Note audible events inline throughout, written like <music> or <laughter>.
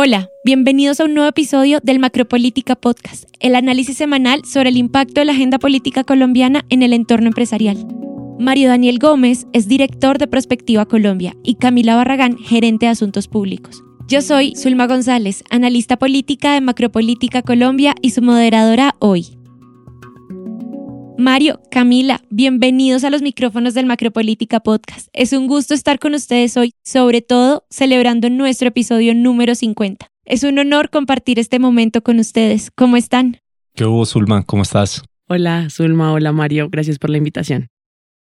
Hola, bienvenidos a un nuevo episodio del Macropolítica Podcast, el análisis semanal sobre el impacto de la agenda política colombiana en el entorno empresarial. Mario Daniel Gómez es director de Prospectiva Colombia y Camila Barragán, gerente de Asuntos Públicos. Yo soy Zulma González, analista política de Macropolítica Colombia y su moderadora hoy. Mario, Camila, bienvenidos a los micrófonos del Macropolítica Podcast. Es un gusto estar con ustedes hoy, sobre todo celebrando nuestro episodio número 50. Es un honor compartir este momento con ustedes. ¿Cómo están? ¿Qué hubo, Zulma? ¿Cómo estás? Hola, Zulma. Hola, Mario. Gracias por la invitación.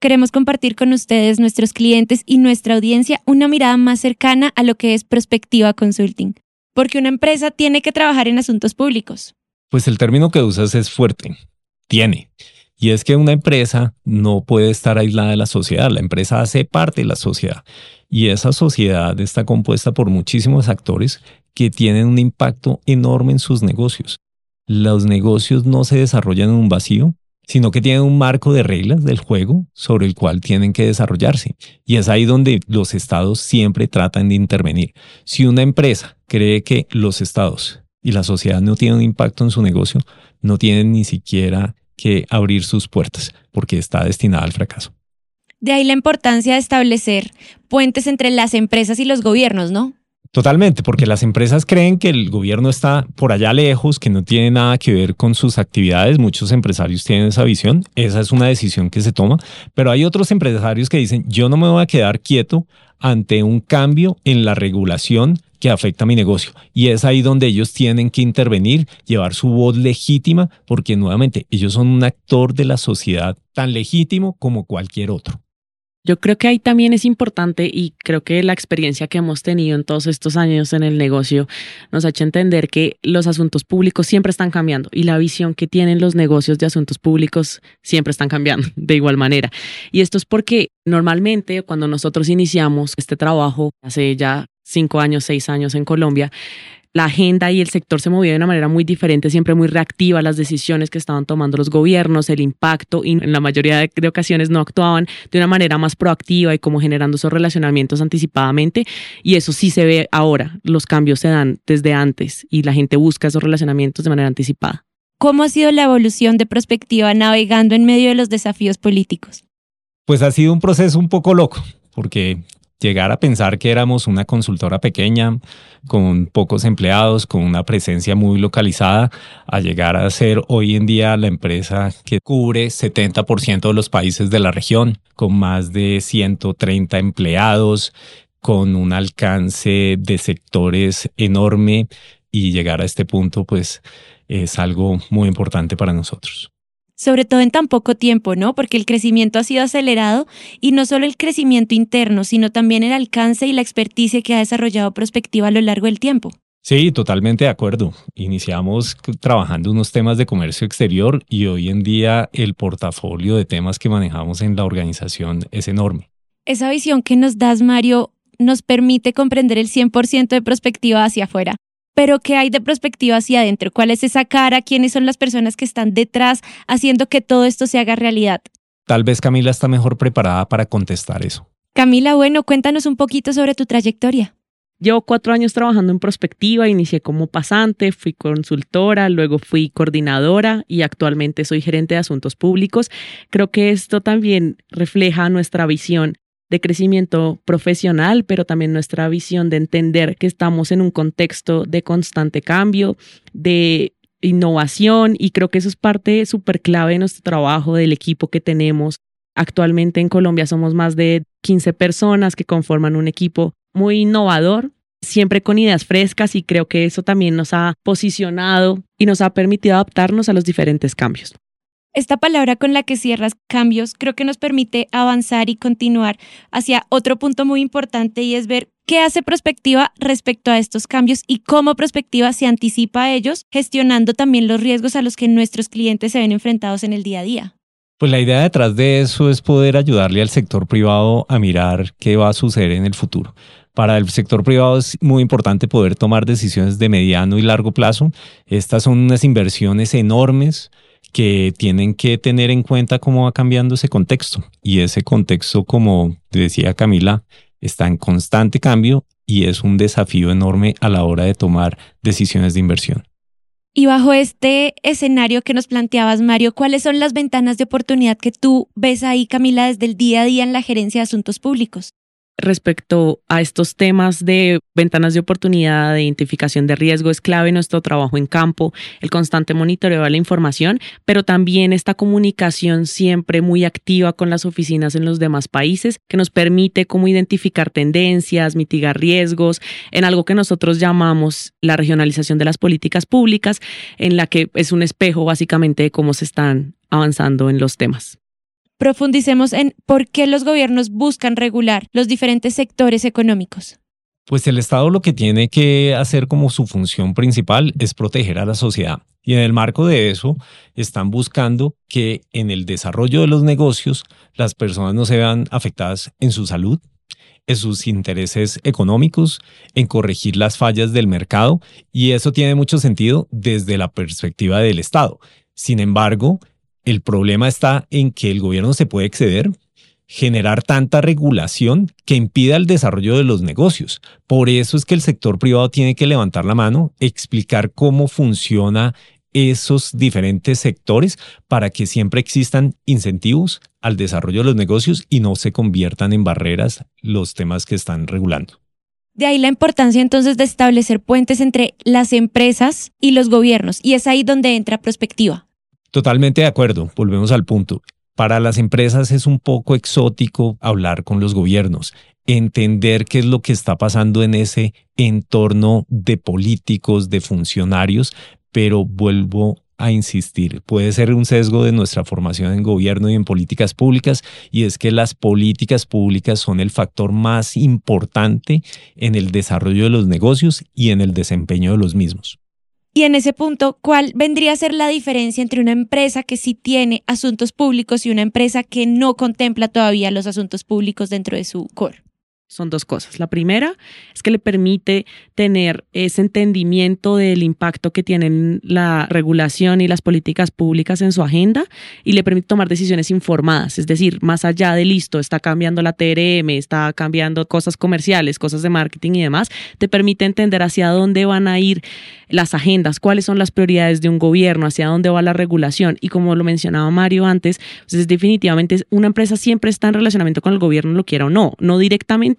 Queremos compartir con ustedes, nuestros clientes y nuestra audiencia, una mirada más cercana a lo que es Prospectiva Consulting. Porque una empresa tiene que trabajar en asuntos públicos. Pues el término que usas es fuerte. Tiene. Y es que una empresa no puede estar aislada de la sociedad, la empresa hace parte de la sociedad y esa sociedad está compuesta por muchísimos actores que tienen un impacto enorme en sus negocios. Los negocios no se desarrollan en un vacío, sino que tienen un marco de reglas del juego sobre el cual tienen que desarrollarse. Y es ahí donde los estados siempre tratan de intervenir. Si una empresa cree que los estados y la sociedad no tienen un impacto en su negocio, no tienen ni siquiera que abrir sus puertas porque está destinada al fracaso. De ahí la importancia de establecer puentes entre las empresas y los gobiernos, ¿no? Totalmente, porque las empresas creen que el gobierno está por allá lejos, que no tiene nada que ver con sus actividades. Muchos empresarios tienen esa visión, esa es una decisión que se toma, pero hay otros empresarios que dicen, yo no me voy a quedar quieto ante un cambio en la regulación que afecta a mi negocio. Y es ahí donde ellos tienen que intervenir, llevar su voz legítima, porque nuevamente ellos son un actor de la sociedad tan legítimo como cualquier otro. Yo creo que ahí también es importante y creo que la experiencia que hemos tenido en todos estos años en el negocio nos ha hecho entender que los asuntos públicos siempre están cambiando y la visión que tienen los negocios de asuntos públicos siempre están cambiando <laughs> de igual manera. Y esto es porque normalmente cuando nosotros iniciamos este trabajo hace ya cinco años, seis años en Colombia, la agenda y el sector se movía de una manera muy diferente, siempre muy reactiva a las decisiones que estaban tomando los gobiernos, el impacto, y en la mayoría de, ocasiones no actuaban de una manera más proactiva y como generando esos relacionamientos anticipadamente. Y eso sí se ve ahora, los cambios se dan desde antes y la gente busca esos relacionamientos de manera anticipada. ¿Cómo ha sido la evolución de perspectiva navegando en medio de los desafíos políticos? Pues ha sido un proceso un poco loco, porque llegar a pensar que éramos una consultora pequeña, con pocos empleados, con una presencia muy localizada, a llegar a ser hoy en día la empresa que cubre 70% de los países de la región, con más de 130 empleados, con un alcance de sectores enorme y llegar a este punto pues es algo muy importante para nosotros sobre todo en tan poco tiempo, ¿no? Porque el crecimiento ha sido acelerado y no solo el crecimiento interno, sino también el alcance y la experticia que ha desarrollado Prospectiva a lo largo del tiempo. Sí, totalmente de acuerdo. Iniciamos trabajando unos temas de comercio exterior y hoy en día el portafolio de temas que manejamos en la organización es enorme. Esa visión que nos das, Mario, nos permite comprender el 100% de Prospectiva hacia afuera pero ¿qué hay de perspectiva hacia adentro? ¿Cuál es esa cara? ¿Quiénes son las personas que están detrás haciendo que todo esto se haga realidad? Tal vez Camila está mejor preparada para contestar eso. Camila, bueno, cuéntanos un poquito sobre tu trayectoria. Llevo cuatro años trabajando en prospectiva, inicié como pasante, fui consultora, luego fui coordinadora y actualmente soy gerente de asuntos públicos. Creo que esto también refleja nuestra visión de crecimiento profesional, pero también nuestra visión de entender que estamos en un contexto de constante cambio, de innovación y creo que eso es parte súper clave de nuestro trabajo, del equipo que tenemos. Actualmente en Colombia somos más de 15 personas que conforman un equipo muy innovador, siempre con ideas frescas y creo que eso también nos ha posicionado y nos ha permitido adaptarnos a los diferentes cambios. Esta palabra con la que cierras cambios creo que nos permite avanzar y continuar hacia otro punto muy importante y es ver qué hace Prospectiva respecto a estos cambios y cómo Prospectiva se anticipa a ellos, gestionando también los riesgos a los que nuestros clientes se ven enfrentados en el día a día. Pues la idea detrás de eso es poder ayudarle al sector privado a mirar qué va a suceder en el futuro. Para el sector privado es muy importante poder tomar decisiones de mediano y largo plazo. Estas son unas inversiones enormes que tienen que tener en cuenta cómo va cambiando ese contexto. Y ese contexto, como decía Camila, está en constante cambio y es un desafío enorme a la hora de tomar decisiones de inversión. Y bajo este escenario que nos planteabas, Mario, ¿cuáles son las ventanas de oportunidad que tú ves ahí, Camila, desde el día a día en la gerencia de asuntos públicos? Respecto a estos temas de ventanas de oportunidad, de identificación de riesgo, es clave nuestro trabajo en campo, el constante monitoreo de la información, pero también esta comunicación siempre muy activa con las oficinas en los demás países, que nos permite cómo identificar tendencias, mitigar riesgos, en algo que nosotros llamamos la regionalización de las políticas públicas, en la que es un espejo básicamente de cómo se están avanzando en los temas profundicemos en por qué los gobiernos buscan regular los diferentes sectores económicos. Pues el Estado lo que tiene que hacer como su función principal es proteger a la sociedad. Y en el marco de eso están buscando que en el desarrollo de los negocios las personas no se vean afectadas en su salud, en sus intereses económicos, en corregir las fallas del mercado. Y eso tiene mucho sentido desde la perspectiva del Estado. Sin embargo, el problema está en que el gobierno se puede exceder, generar tanta regulación que impida el desarrollo de los negocios. Por eso es que el sector privado tiene que levantar la mano, explicar cómo funciona esos diferentes sectores para que siempre existan incentivos al desarrollo de los negocios y no se conviertan en barreras los temas que están regulando. De ahí la importancia entonces de establecer puentes entre las empresas y los gobiernos, y es ahí donde entra perspectiva. Totalmente de acuerdo, volvemos al punto. Para las empresas es un poco exótico hablar con los gobiernos, entender qué es lo que está pasando en ese entorno de políticos, de funcionarios, pero vuelvo a insistir, puede ser un sesgo de nuestra formación en gobierno y en políticas públicas, y es que las políticas públicas son el factor más importante en el desarrollo de los negocios y en el desempeño de los mismos. Y en ese punto, ¿cuál vendría a ser la diferencia entre una empresa que sí tiene asuntos públicos y una empresa que no contempla todavía los asuntos públicos dentro de su core? Son dos cosas. La primera es que le permite tener ese entendimiento del impacto que tienen la regulación y las políticas públicas en su agenda y le permite tomar decisiones informadas, es decir, más allá de listo, está cambiando la TRM, está cambiando cosas comerciales, cosas de marketing y demás, te permite entender hacia dónde van a ir las agendas, cuáles son las prioridades de un gobierno, hacia dónde va la regulación y como lo mencionaba Mario antes, pues es definitivamente una empresa siempre está en relacionamiento con el gobierno, lo quiera o no, no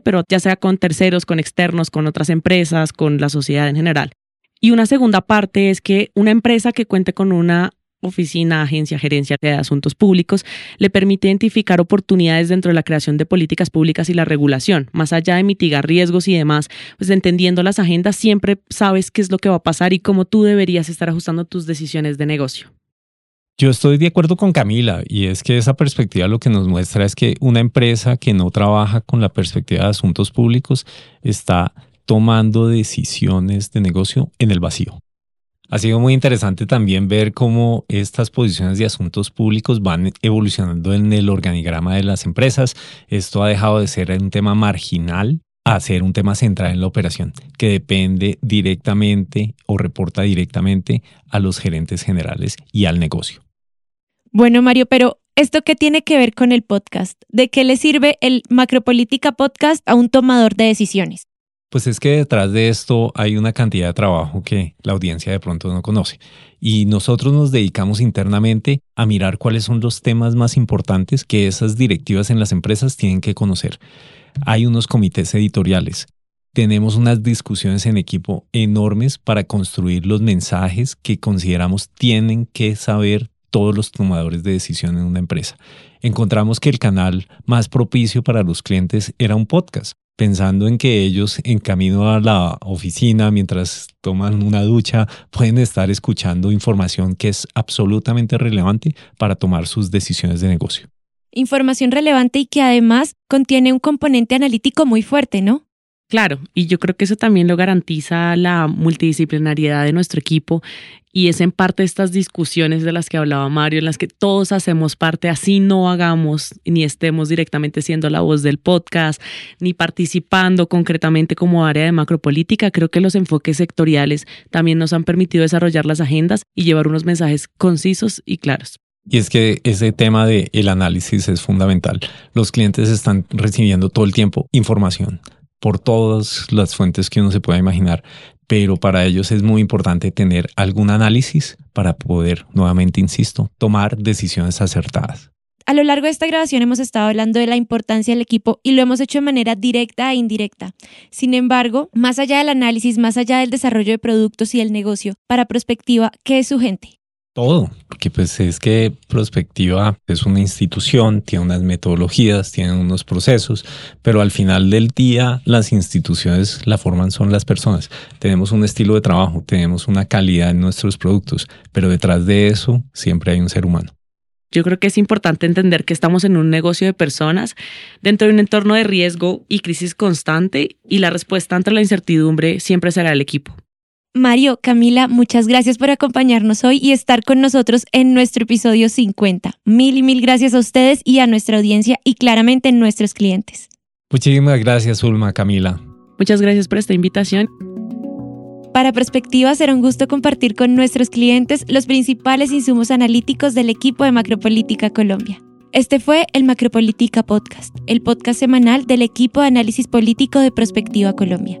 pero ya sea con terceros, con externos, con otras empresas, con la sociedad en general. Y una segunda parte es que una empresa que cuente con una oficina, agencia, gerencia de asuntos públicos, le permite identificar oportunidades dentro de la creación de políticas públicas y la regulación. Más allá de mitigar riesgos y demás, pues entendiendo las agendas, siempre sabes qué es lo que va a pasar y cómo tú deberías estar ajustando tus decisiones de negocio. Yo estoy de acuerdo con Camila y es que esa perspectiva lo que nos muestra es que una empresa que no trabaja con la perspectiva de asuntos públicos está tomando decisiones de negocio en el vacío. Ha sido muy interesante también ver cómo estas posiciones de asuntos públicos van evolucionando en el organigrama de las empresas. Esto ha dejado de ser un tema marginal a ser un tema central en la operación, que depende directamente o reporta directamente a los gerentes generales y al negocio. Bueno, Mario, pero ¿esto qué tiene que ver con el podcast? ¿De qué le sirve el Macropolítica Podcast a un tomador de decisiones? Pues es que detrás de esto hay una cantidad de trabajo que la audiencia de pronto no conoce. Y nosotros nos dedicamos internamente a mirar cuáles son los temas más importantes que esas directivas en las empresas tienen que conocer. Hay unos comités editoriales. Tenemos unas discusiones en equipo enormes para construir los mensajes que consideramos tienen que saber todos los tomadores de decisión en una empresa. Encontramos que el canal más propicio para los clientes era un podcast, pensando en que ellos en camino a la oficina, mientras toman una ducha, pueden estar escuchando información que es absolutamente relevante para tomar sus decisiones de negocio. Información relevante y que además contiene un componente analítico muy fuerte, ¿no? Claro, y yo creo que eso también lo garantiza la multidisciplinariedad de nuestro equipo y es en parte estas discusiones de las que hablaba Mario, en las que todos hacemos parte, así no hagamos ni estemos directamente siendo la voz del podcast, ni participando concretamente como área de macropolítica. Creo que los enfoques sectoriales también nos han permitido desarrollar las agendas y llevar unos mensajes concisos y claros. Y es que ese tema de el análisis es fundamental. Los clientes están recibiendo todo el tiempo información por todas las fuentes que uno se pueda imaginar, pero para ellos es muy importante tener algún análisis para poder, nuevamente insisto, tomar decisiones acertadas. A lo largo de esta grabación hemos estado hablando de la importancia del equipo y lo hemos hecho de manera directa e indirecta. Sin embargo, más allá del análisis, más allá del desarrollo de productos y del negocio, para Prospectiva, ¿qué es su gente? Todo, porque pues es que Prospectiva es una institución, tiene unas metodologías, tiene unos procesos, pero al final del día las instituciones la forman son las personas. Tenemos un estilo de trabajo, tenemos una calidad en nuestros productos, pero detrás de eso siempre hay un ser humano. Yo creo que es importante entender que estamos en un negocio de personas dentro de un entorno de riesgo y crisis constante y la respuesta ante la incertidumbre siempre será el equipo. Mario, Camila, muchas gracias por acompañarnos hoy y estar con nosotros en nuestro episodio 50. Mil y mil gracias a ustedes y a nuestra audiencia y claramente a nuestros clientes. Muchísimas gracias, Ulma, Camila. Muchas gracias por esta invitación. Para Perspectiva será un gusto compartir con nuestros clientes los principales insumos analíticos del equipo de Macropolítica Colombia. Este fue el Macropolítica Podcast, el podcast semanal del equipo de análisis político de Prospectiva Colombia.